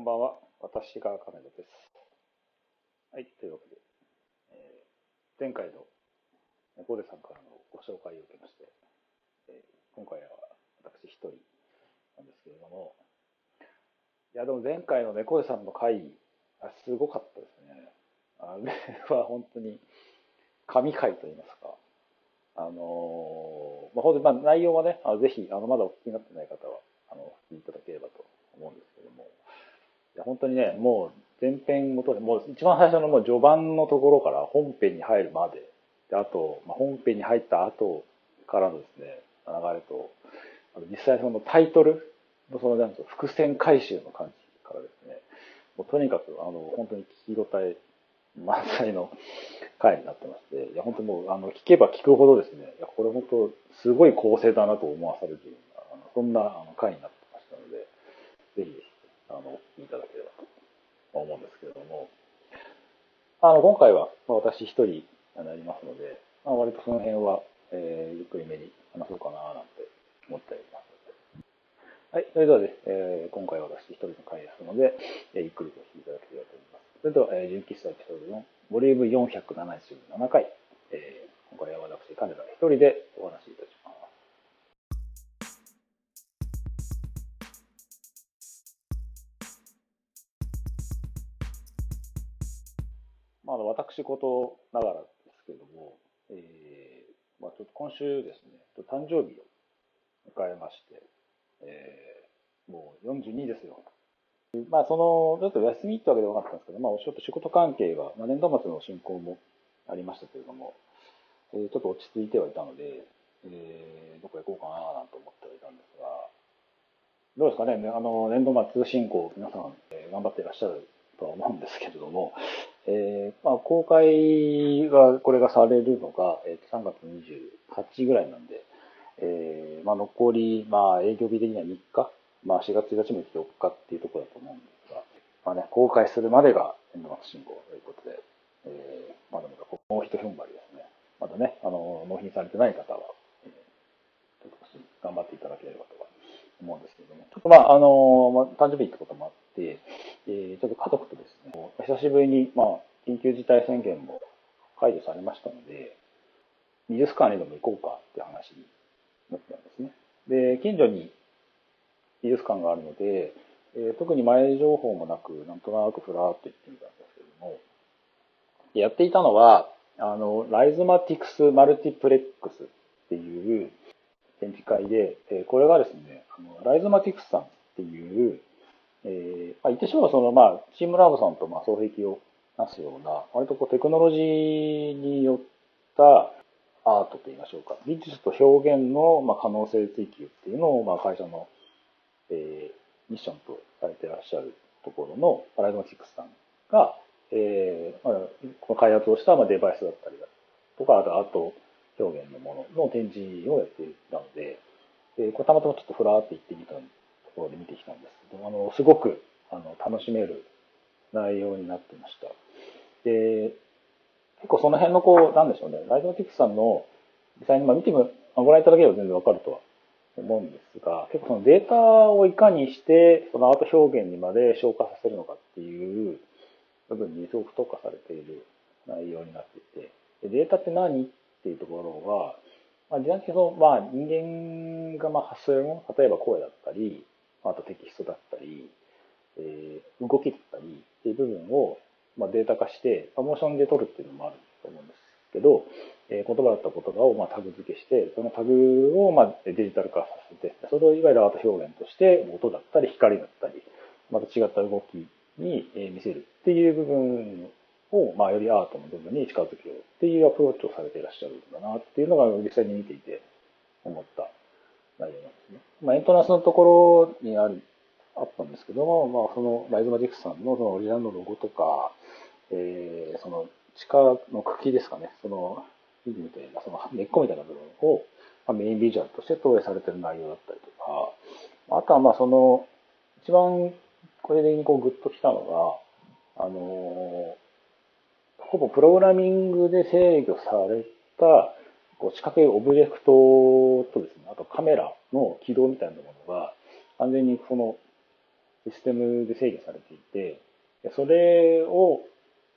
んばんは。私が金田です。はい、というわけで、えー前回の猫背さんからのご紹介を受けまして、えー今回は私一人なんですけれども、いや、でも前回の猫背さんの回、あすごかったですね。あれは本当に神回と言いますか、あのーまあ、本当にまあ内容はね、あぜひ、あの、まだお聞きになってない方は、あの、お聞きいただければと思うんですけども、本当にね、もう前編ごとで、もう一番最初のもう序盤のところから本編に入るまで、であと、まあ、本編に入った後からのですね、流れと、あの実際そのタイトルのそのなんていうの伏線回収の感じからですね、もうとにかく、あの、本当に聞き応え満載の回になってまして、いや、本当もう、あの、聞けば聞くほどですね、いや、これ本当、すごい構成だなと思わされるような、そんな回になってましたので、ぜひ、あの、いただければと思うんですけれども、あの、今回は、私一人になりますので、まあ、割とその辺は、えーゆっくりめに話そうかななんて思っております。はい。それではです、えー今回は私一人の回ですので、えーゆっくりとお聞きいただければと思います。それでは、えー、純喫茶エピソード4、ボリューム477回、えー今回は私、金田一人でお話しいたします。まあ、私事ながらですけども、えーまあ、ちょっと今週ですね、誕生日を迎えまして、えーもう42ですよ。まあ、その、ちょっと休みってわけではなかったんですけど、まあ、お仕事、仕事関係が、まあ、年度末の進行もありましたけれども、えーちょっと落ち着いてはいたので、えーどこ行こうかななんて思ってはいたんですが、どうですかね、あの、年度末進行、皆さん、えー頑張っていらっしゃるとは思うんですけれども、えーまあ、公開が、これがされるのが、えーと3月28日ぐらいなんで、えーまあ、残り、まあ、営業日的には3日、まあ、4月1日も4日っていうところだと思うんですが、まあね、公開するまでが年度末進行ということで、えーまだまだもう一踏ん張りですね。まだね、あの、納品されてない方は、えーちょっと頑張っていただければとは思うんですけれども、ちょっとまあ、あの、まあ、誕生日ってこともあって、えーちょっと家族とです、久しぶりに、まあ、緊急事態宣言も解除されましたので、美術館にでも行こうかって話になったんですね。で、近所に美術館があるので、えー特に前情報もなく、なんとなくふらーっと行ってみたんですけども、やっていたのは、あの、ライズマティクスマルティプレックスっていう展示会で、えーこれがですね、あのライズマティクスさんっていう、言ってしまえばその、まあ、チームラボさんと、まあ、双璧をなすような、割とこう、テクノロジーによったアートと言いましょうか、美術と表現の、まあ、可能性追求っていうのを、まあ、会社の、えーミッションとされてらっしゃるところのパ、ライマティクスさんが、えーまあ、この開発をした、まあ、デバイスだったりだとか、あとアート表現のものの展示をやっていたので、でこれたまたまちょっとふらーって行ってみたところで見てきたんですけど、あの、すごく楽しめる内容になってました。で、結構その辺のこう、なんでしょうね、ライズマティクスさんの実際にまあ見ても、ご覧いただければ全然わかるとは思うんですが、結構そのデータをいかにして、そのアート表現にまで消化させるのかっていう部分にすごく特化されている内容になっていて、でデータって何っていうところは、まあ、実際にその、まあ、人間がまあ発するもの、例えば声だったり、あとテキストだったり、えー動きだったりっていう部分を、まあ、データ化して、モーションで撮るっていうのもあると思うんですけど、えー言葉だった言葉をまあタグ付けして、そのタグをまあデジタル化させて、それをいわゆるアート表現として、音だったり光だったり、また違った動きに見せるっていう部分を、まあ、よりアートの部分に近づけようっていうアプローチをされていらっしゃるんだなっていうのが実際に見ていて思った内容なんですね。まあ、エントランスのところにある、あったんですけども、まあ、そのライズマジックさんのそのオリジナルのロゴとか、えーその地下の茎ですかね、その、木みたいな、その根っこみたいな部分を、まあ、メインビジュアルとして投影されてる内容だったりとか、あとはまあその、一番これでこうグッときたのが、あのーほぼプログラミングで制御されたこう四角いオブジェクトとですね、あとカメラの起動みたいなものが完全にそのシステムで制御されていて、それを、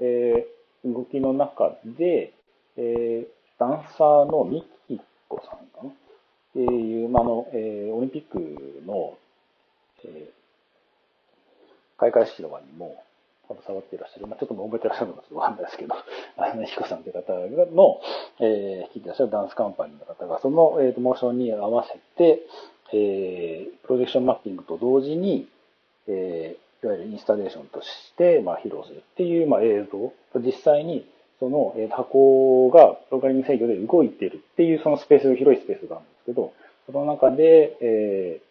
えー、動きの中で、えー、ダンサーのミキコさんかな？っていう、まあ、の、えー、オリンピックの、えー、開会式とかにも携わっていらっしゃる、まあ、ちょっともう覚えてらっしゃるのかちょっとわかんないですけど、あの、ヒコさんという方の、えー、弾いてらっしゃるダンスカンパニーの方が、その、えーと、モーションに合わせて、えー、プロジェクションマッピングと同時に、えー、いわゆるインスタレーションとして、まあ、披露するっていう、まあ、映像、実際に、その、えー、箱がプログラミング制御で動いているっていう、そのスペース、広いスペースがあるんですけど、その中で、えー、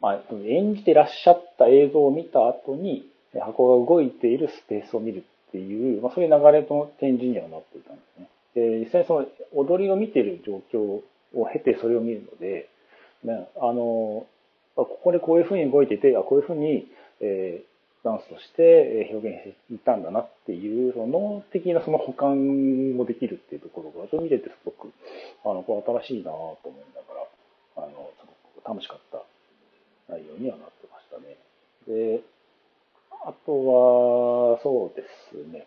まあ、演じてらっしゃった映像を見た後に、箱が動いているスペースを見るっていう、まあ、そういう流れの展示にはなっていたんですね。で、実際その踊りを見ている状況を経てそれを見るので、ね、あの、ここでこういうふうに動いてて、あこういうふうに、え、ダンスとして表現していたんだなっていう、その脳的なその保管もできるっていうところが、それを見ててすごく、あの、これ新しいなと思いながら、あの、すごく楽しかった内容にはなってましたね。で、あとは、そうですね。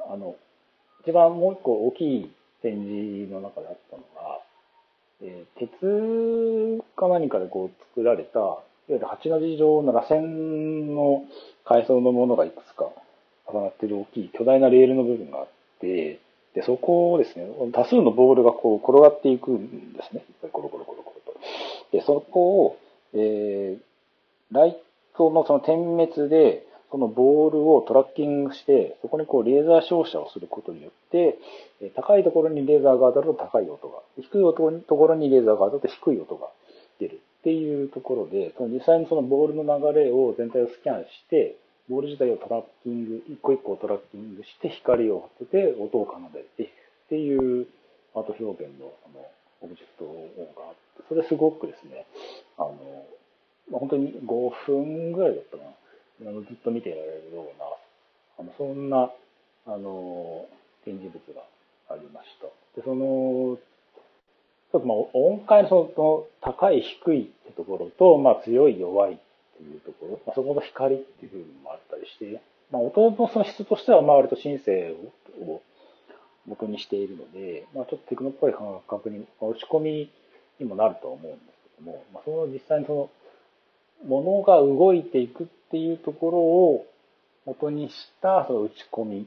あの、一番もう一個大きい展示の中であったのが、えー、鉄か何かでこう作られた、いわゆる8の字状の螺旋の階層のものがいくつか重なっている大きい巨大なレールの部分があって、で、そこをですね、多数のボールがこう転がっていくんですね。いっぱいコロコロコロコロと。で、そこを、えー、ライトのその点滅で、そのボールをトラッキングして、そこにこうレーザー照射をすることによって、高いところにレーザーが当たると高い音が、低いところにレーザーが当たると低い音が出るっていうところで、その実際にそのボールの流れを全体をスキャンして、ボール自体をトラッキング、一個一個トラッキングして光を当てて音を奏でてっていうアート表現のあのオブジェクトがあって、それすごくですね、あの、本当に5分ぐらいだったかな。あのずっと見ていられるような、あのそんな、あの、展示物がありました。で、その、ちょっとまあ音階のその高い低いってところと、まあ強い弱いっていうところ、まあ、そこの光っていう部分もあったりして、まあ音の素質としてはまあ割とシンセを元にしているので、まあちょっとテクノっぽい感覚に、まあ、打ち込みにもなるとは思うんですけども、まあその実際にその、ものが動いていくっていうところを元にしたその打ち込み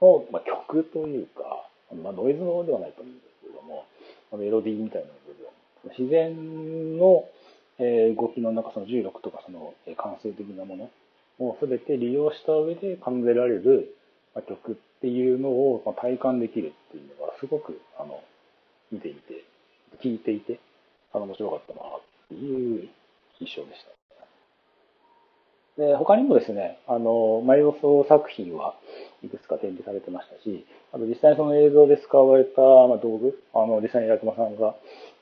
の、まあ、曲というか、まあ、ノイズのではないと思うんですけれども、メロディーみたいな部分、自然の、動きの中、その重力とかその、感性的なものを全て利用した上で奏でられる、曲っていうのを、体感できるっていうのがすごくあの見ていて、聞いていて、あの面白かったなっていう印象でした。で他にもですね、あの、マイオソ作品はいくつか展示されてましたし、あと実際にその映像で使われた、ま、道具、あの、実際に八熊さんが、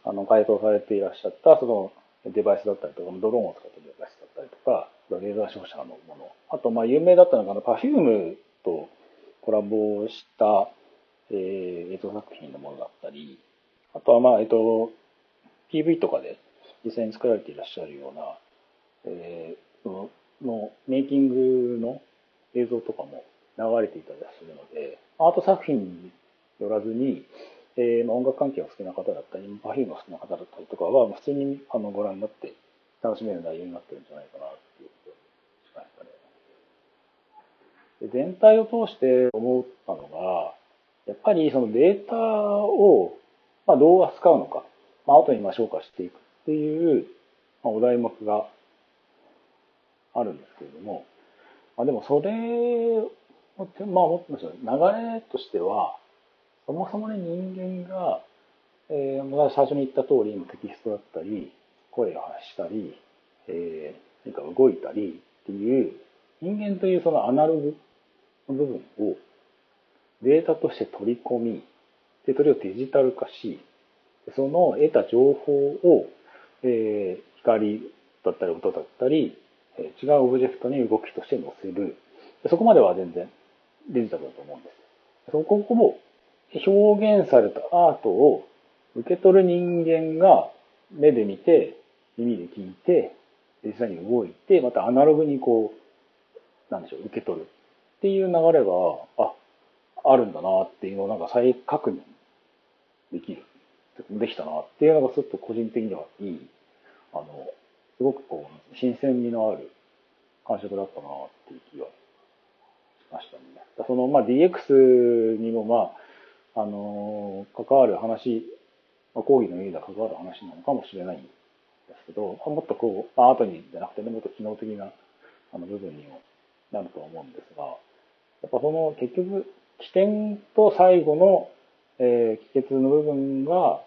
あの、改造されていらっしゃった、その、デバイスだったりとか、ドローンを使ったデバイスだったりとか、レーザー照射のもの。あと、まあ、有名だったのが、パフュームとコラボした、えー、映像作品のものだったり、あとは、まあ、えっと、PV とかで実際に作られていらっしゃるような、えー、そののメイキングの映像とかも流れていたりするので、アート作品によらずに、えー、まあ、音楽関係が好きな方だったり、パフィームが好きな方だったりとかは、普通にあのご覧になって楽しめる内容になってるんじゃないかなっていうことしかですかね。で全体を通して思ったのが、やっぱりそのデータを、まあ、どう扱うのか、まあ、後にまあ消化していくっていう、お題目があるんですけれども、まあ、でもそれを、まあ、もっと流れとしては、そもそもね、人間が、えー、最初に言った通り、テキストだったり、声を発したり、えー、何か動いたりっていう、人間というそのアナログの部分をデータとして取り込み、で、それをデジタル化し、その得た情報を、えー、光だったり音だったり、違うオブジェクトに動きとして載せる。そこまでは全然デジタルだと思うんです。そこを表現されたアートを受け取る人間が目で見て、耳で聞いて、実際に動いて、またアナログにこう、なんでしょう、受け取るっていう流れが、あ、あるんだなっていうのをなんか再確認できる。できたなっていうのがちょっと個人的にはいい、あの、すごくこう、新鮮味のある感触だったなっていう気がしましたね。その、まあ、DX にもまあ、あの、関わる話、まあ、講義の意味では関わる話なのかもしれないんですけど、もっとこう、アートにじゃなくてね、もっと機能的なあの部分にもなると思うんですが、やっぱその結局、起点と最後の、えー、帰結の部分が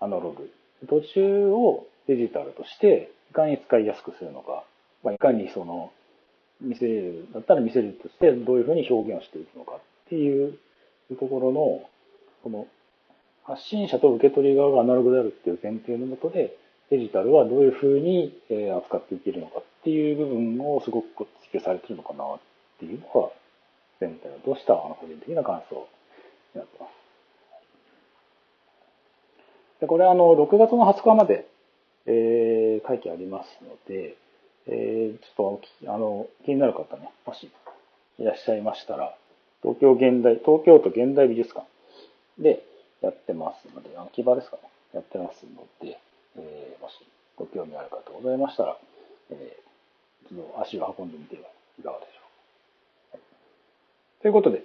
アナログ。途中をデジタルとして、いかに使いやすくするのか、まあ、いかにその、見せる、だったら見せるとしてどういうふうに表現をしていくのかっていうところの、この発信者と受け取り側がアナログであるっていう前提のもとで、デジタルはどういうふうに扱っていけるのかっていう部分をすごく追求されてるのかなっていうのが、全体を通した個人的な感想になってます。でこれあの、6月の20日まで、えー、会期ありますので、えー、ちょっと、あの、気になる方ね、もしいらっしゃいましたら、東京現代、東京都現代美術館でやってますので、秋葉ですかね、やってますので、えー、もしご興味ある方ございましたら、えー、一度足を運んでみてはいかがでしょうか。ということで、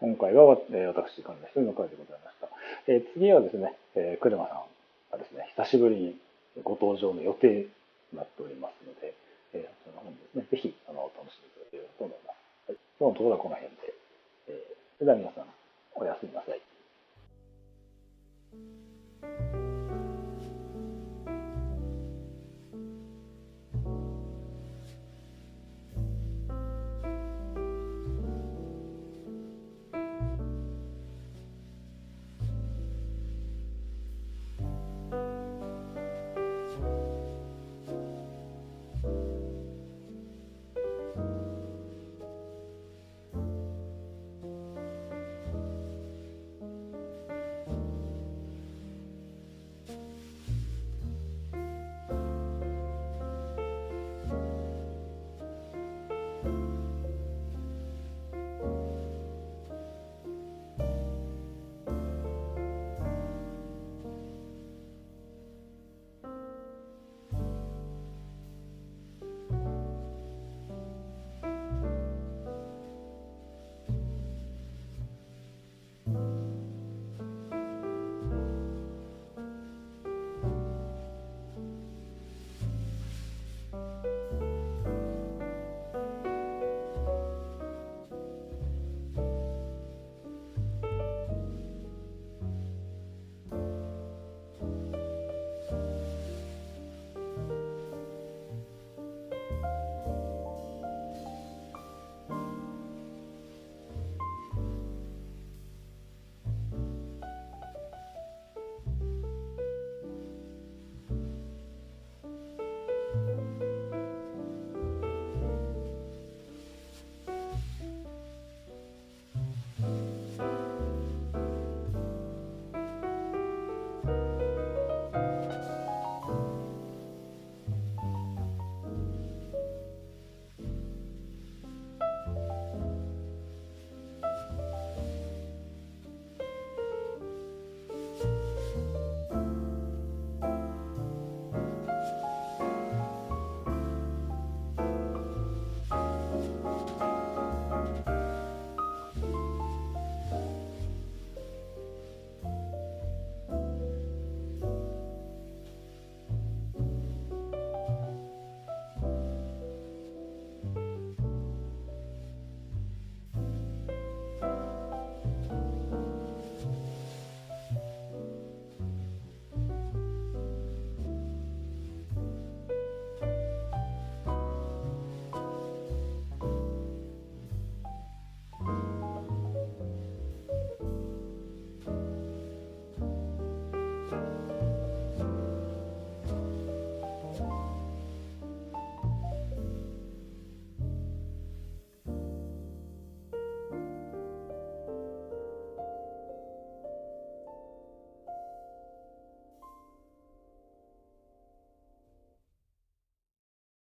今回は、えー、私、関連一人の会でございました。えー、次はですね、えー、車さんがですね、久しぶりにご登場の予定になっておりますので、えー、そちらの方にですね、ぜひ、あの、楽しんでいただければと思います。はい。今日のところはこの辺で、えー、それでは皆さん、おやすみなさい。